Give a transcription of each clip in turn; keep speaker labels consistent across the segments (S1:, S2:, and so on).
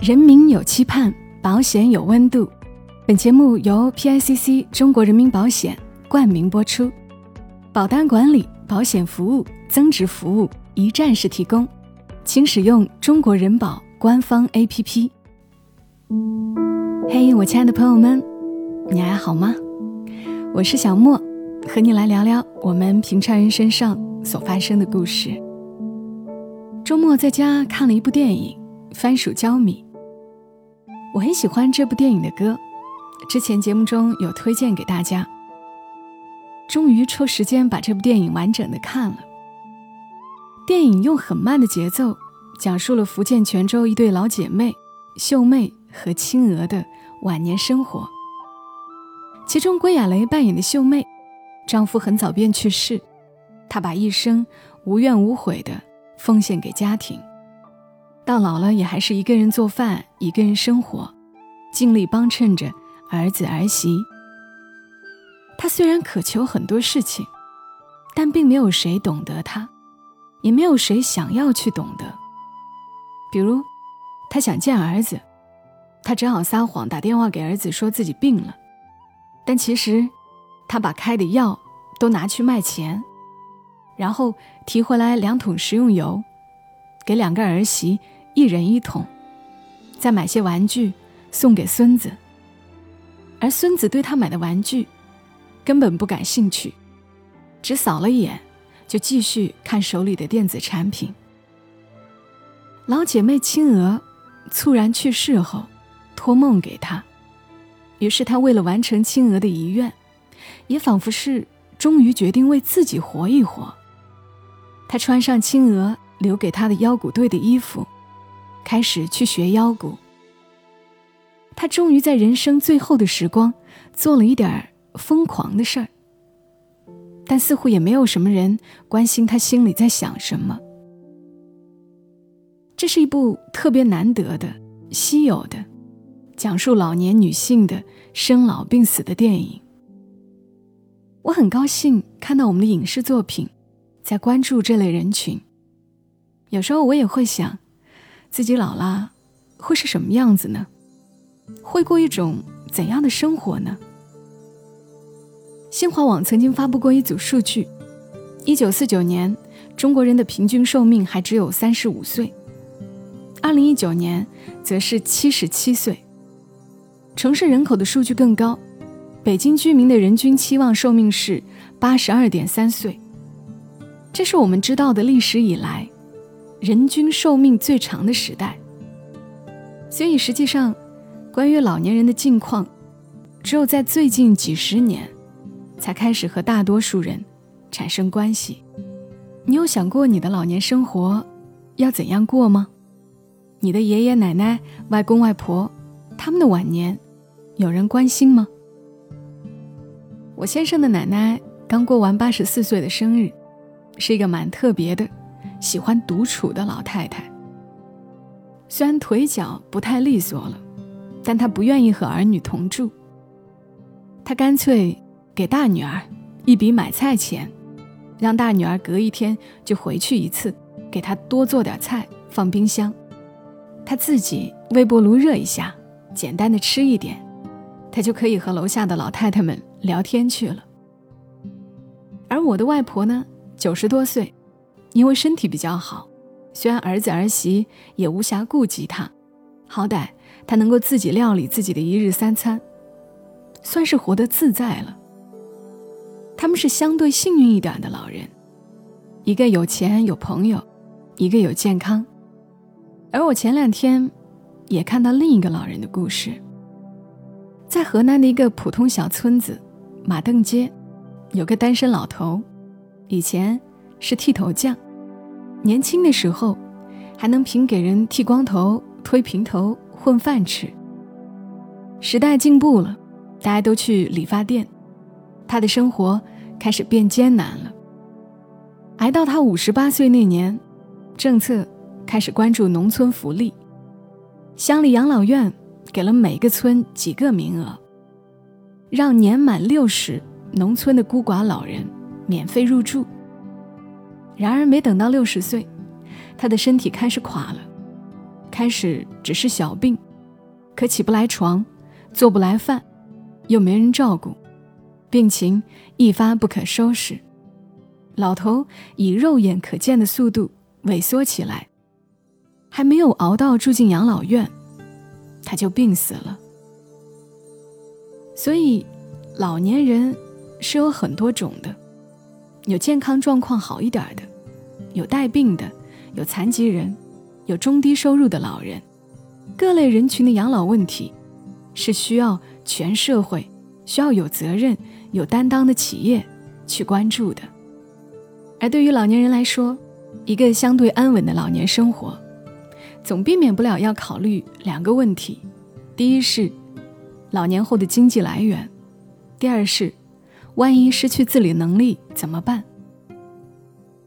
S1: 人民有期盼，保险有温度。本节目由 PICC 中国人民保险冠名播出，保单管理、保险服务、增值服务一站式提供，请使用中国人保官方 APP。嘿，我亲爱的朋友们，你还好吗？我是小莫，和你来聊聊我们平常人身上所发生的故事。周末在家看了一部电影《番薯焦米》，我很喜欢这部电影的歌。之前节目中有推荐给大家，终于抽时间把这部电影完整的看了。电影用很慢的节奏讲述了福建泉州一对老姐妹秀妹和青娥的晚年生活。其中，归亚蕾扮演的秀妹，丈夫很早便去世，她把一生无怨无悔的奉献给家庭，到老了也还是一个人做饭，一个人生活，尽力帮衬着。儿子儿媳，他虽然渴求很多事情，但并没有谁懂得他，也没有谁想要去懂得。比如，他想见儿子，他只好撒谎打电话给儿子说自己病了，但其实他把开的药都拿去卖钱，然后提回来两桶食用油，给两个儿媳一人一桶，再买些玩具送给孙子。而孙子对他买的玩具根本不感兴趣，只扫了一眼，就继续看手里的电子产品。老姐妹青娥猝然去世后，托梦给他，于是他为了完成青娥的遗愿，也仿佛是终于决定为自己活一活。他穿上青娥留给他的腰鼓队的衣服，开始去学腰鼓。他终于在人生最后的时光做了一点疯狂的事儿，但似乎也没有什么人关心他心里在想什么。这是一部特别难得的、稀有的，讲述老年女性的生老病死的电影。我很高兴看到我们的影视作品在关注这类人群。有时候我也会想，自己老了会是什么样子呢？会过一种怎样的生活呢？新华网曾经发布过一组数据：一九四九年，中国人的平均寿命还只有三十五岁；二零一九年，则是七十七岁。城市人口的数据更高，北京居民的人均期望寿命是八十二点三岁，这是我们知道的历史以来人均寿命最长的时代。所以，实际上。关于老年人的境况，只有在最近几十年，才开始和大多数人产生关系。你有想过你的老年生活要怎样过吗？你的爷爷奶奶、外公外婆，他们的晚年有人关心吗？我先生的奶奶刚过完八十四岁的生日，是一个蛮特别的、喜欢独处的老太太。虽然腿脚不太利索了。但他不愿意和儿女同住，他干脆给大女儿一笔买菜钱，让大女儿隔一天就回去一次，给他多做点菜放冰箱，他自己微波炉热一下，简单的吃一点，他就可以和楼下的老太太们聊天去了。而我的外婆呢，九十多岁，因为身体比较好，虽然儿子儿媳也无暇顾及她，好歹。他能够自己料理自己的一日三餐，算是活得自在了。他们是相对幸运一点的老人，一个有钱有朋友，一个有健康。而我前两天也看到另一个老人的故事，在河南的一个普通小村子马凳街，有个单身老头，以前是剃头匠，年轻的时候还能凭给人剃光头、推平头。混饭吃。时代进步了，大家都去理发店，他的生活开始变艰难了。挨到他五十八岁那年，政策开始关注农村福利，乡里养老院给了每个村几个名额，让年满六十农村的孤寡老人免费入住。然而没等到六十岁，他的身体开始垮了。开始只是小病，可起不来床，做不来饭，又没人照顾，病情一发不可收拾，老头以肉眼可见的速度萎缩起来，还没有熬到住进养老院，他就病死了。所以，老年人是有很多种的，有健康状况好一点的，有带病的，有残疾人，有中低收入的老人，各类人群的养老问题，是需要全社会、需要有责任、有担当的企业去关注的。而对于老年人来说，一个相对安稳的老年生活，总避免不了要考虑两个问题：第一是。老年后的经济来源，第二是，万一失去自理能力怎么办？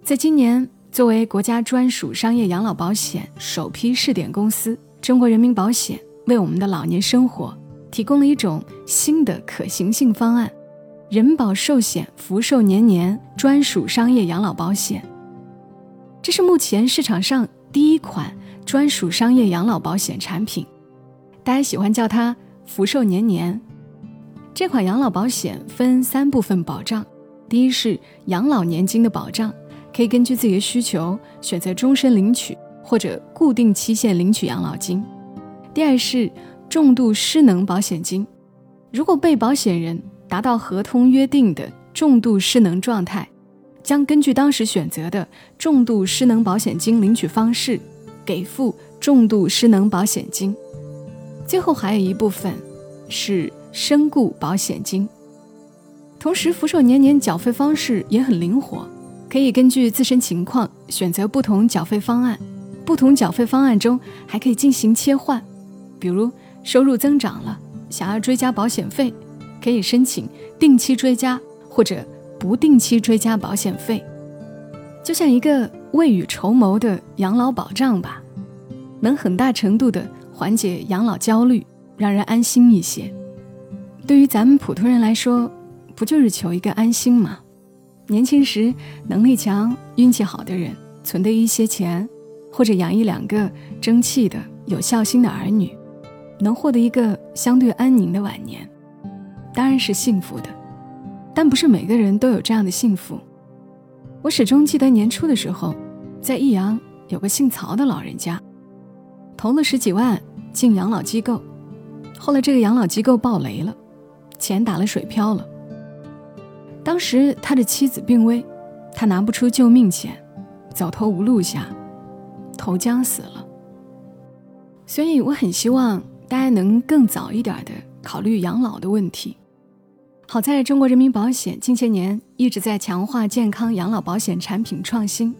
S1: 在今年，作为国家专属商业养老保险首批试点公司，中国人民保险为我们的老年生活提供了一种新的可行性方案——人保寿险福寿年年专属商业养老保险。这是目前市场上第一款专属商业养老保险产品，大家喜欢叫它。福寿年年，这款养老保险分三部分保障：第一是养老年金的保障，可以根据自己的需求选择终身领取或者固定期限领取养老金；第二是重度失能保险金，如果被保险人达到合同约定的重度失能状态，将根据当时选择的重度失能保险金领取方式，给付重度失能保险金。最后还有一部分是身故保险金，同时福寿年年缴费方式也很灵活，可以根据自身情况选择不同缴费方案，不同缴费方案中还可以进行切换，比如收入增长了，想要追加保险费，可以申请定期追加或者不定期追加保险费，就像一个未雨绸缪的养老保障吧，能很大程度的。缓解养老焦虑，让人安心一些。对于咱们普通人来说，不就是求一个安心吗？年轻时能力强、运气好的人，存的一些钱，或者养一两个争气的、有孝心的儿女，能获得一个相对安宁的晚年，当然是幸福的。但不是每个人都有这样的幸福。我始终记得年初的时候，在益阳有个姓曹的老人家，投了十几万。进养老机构，后来这个养老机构爆雷了，钱打了水漂了。当时他的妻子病危，他拿不出救命钱，走投无路下，投江死了。所以我很希望大家能更早一点的考虑养老的问题。好在中国人民保险近些年一直在强化健康养老保险产品创新，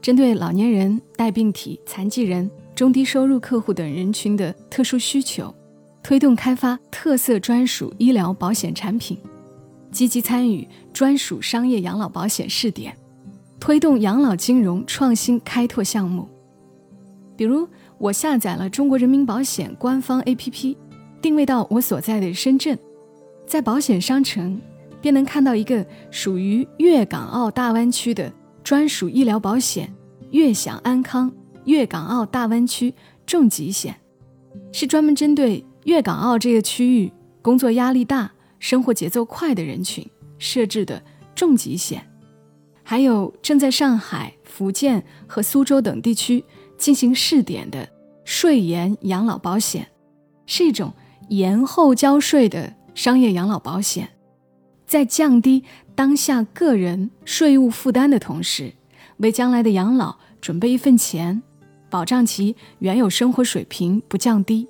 S1: 针对老年人、带病体、残疾人。中低收入客户等人群的特殊需求，推动开发特色专属医疗保险产品，积极参与专属商业养老保险试点，推动养老金融创新开拓项目。比如，我下载了中国人民保险官方 APP，定位到我所在的深圳，在保险商城便能看到一个属于粤港澳大湾区的专属医疗保险——粤享安康。粤港澳大湾区重疾险，是专门针对粤港澳这个区域工作压力大、生活节奏快的人群设置的重疾险。还有正在上海、福建和苏州等地区进行试点的税延养老保险，是一种延后交税的商业养老保险，在降低当下个人税务负担的同时，为将来的养老准备一份钱。保障其原有生活水平不降低。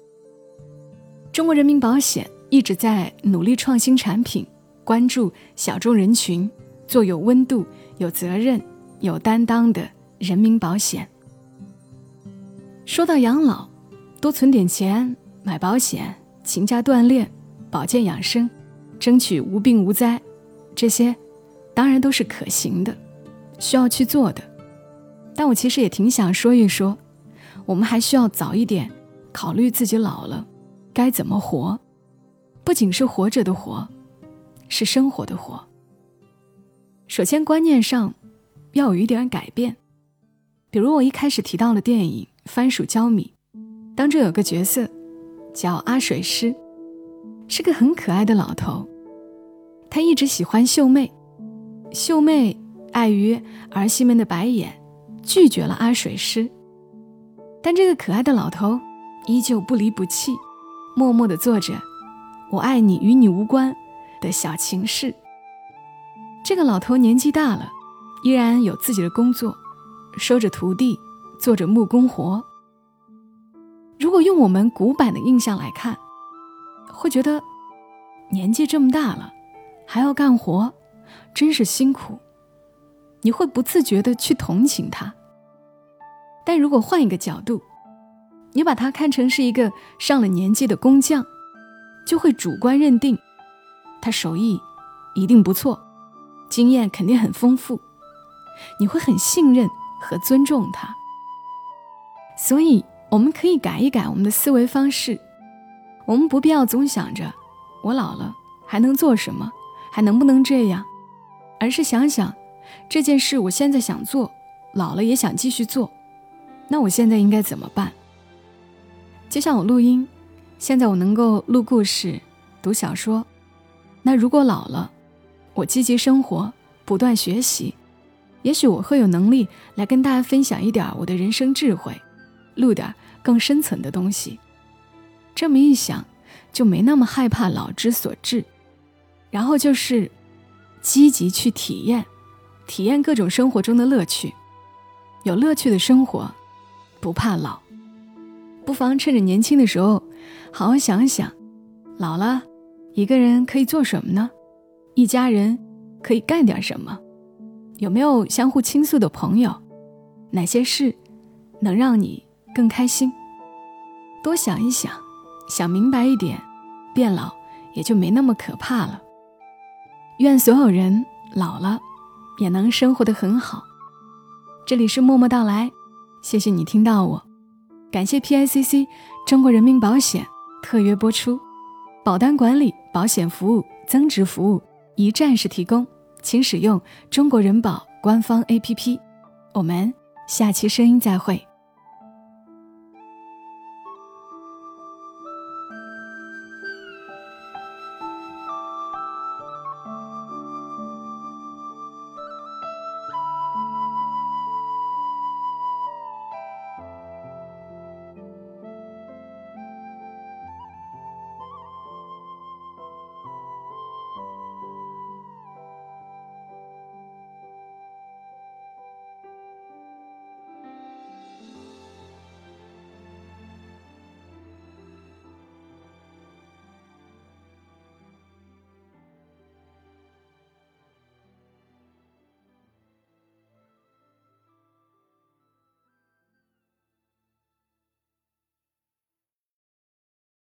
S1: 中国人民保险一直在努力创新产品，关注小众人群，做有温度、有责任、有担当的人民保险。说到养老，多存点钱买保险，勤加锻炼，保健养生，争取无病无灾，这些当然都是可行的，需要去做的。但我其实也挺想说一说。我们还需要早一点考虑自己老了该怎么活，不仅是活着的活，是生活的活。首先，观念上要有一点改变。比如我一开始提到了电影《番薯焦米》，当中有个角色叫阿水师，是个很可爱的老头。他一直喜欢秀妹，秀妹碍于儿媳们的白眼，拒绝了阿水师。但这个可爱的老头依旧不离不弃，默默地做着“我爱你与你无关”的小情事。这个老头年纪大了，依然有自己的工作，收着徒弟，做着木工活。如果用我们古板的印象来看，会觉得年纪这么大了。还要干活，真是辛苦。你会不自觉的去同情他。但如果换一个角度，你把他看成是一个上了年纪的工匠，就会主观认定他手艺一定不错，经验肯定很丰富，你会很信任和尊重他。所以，我们可以改一改我们的思维方式，我们不必要总想着我老了还能做什么。还能不能这样？而是想想这件事，我现在想做，老了也想继续做，那我现在应该怎么办？就像我录音，现在我能够录故事、读小说，那如果老了，我积极生活，不断学习，也许我会有能力来跟大家分享一点我的人生智慧，录点更深层的东西。这么一想，就没那么害怕老之所至。然后就是积极去体验，体验各种生活中的乐趣，有乐趣的生活，不怕老。不妨趁着年轻的时候，好好想想，老了一个人可以做什么呢？一家人可以干点什么？有没有相互倾诉的朋友？哪些事能让你更开心？多想一想，想明白一点，变老也就没那么可怕了。愿所有人老了也能生活的很好。这里是默默到来，谢谢你听到我，感谢 PICC 中国人民保险特约播出，保单管理、保险服务、增值服务一站式提供，请使用中国人保官方 APP。我们下期声音再会。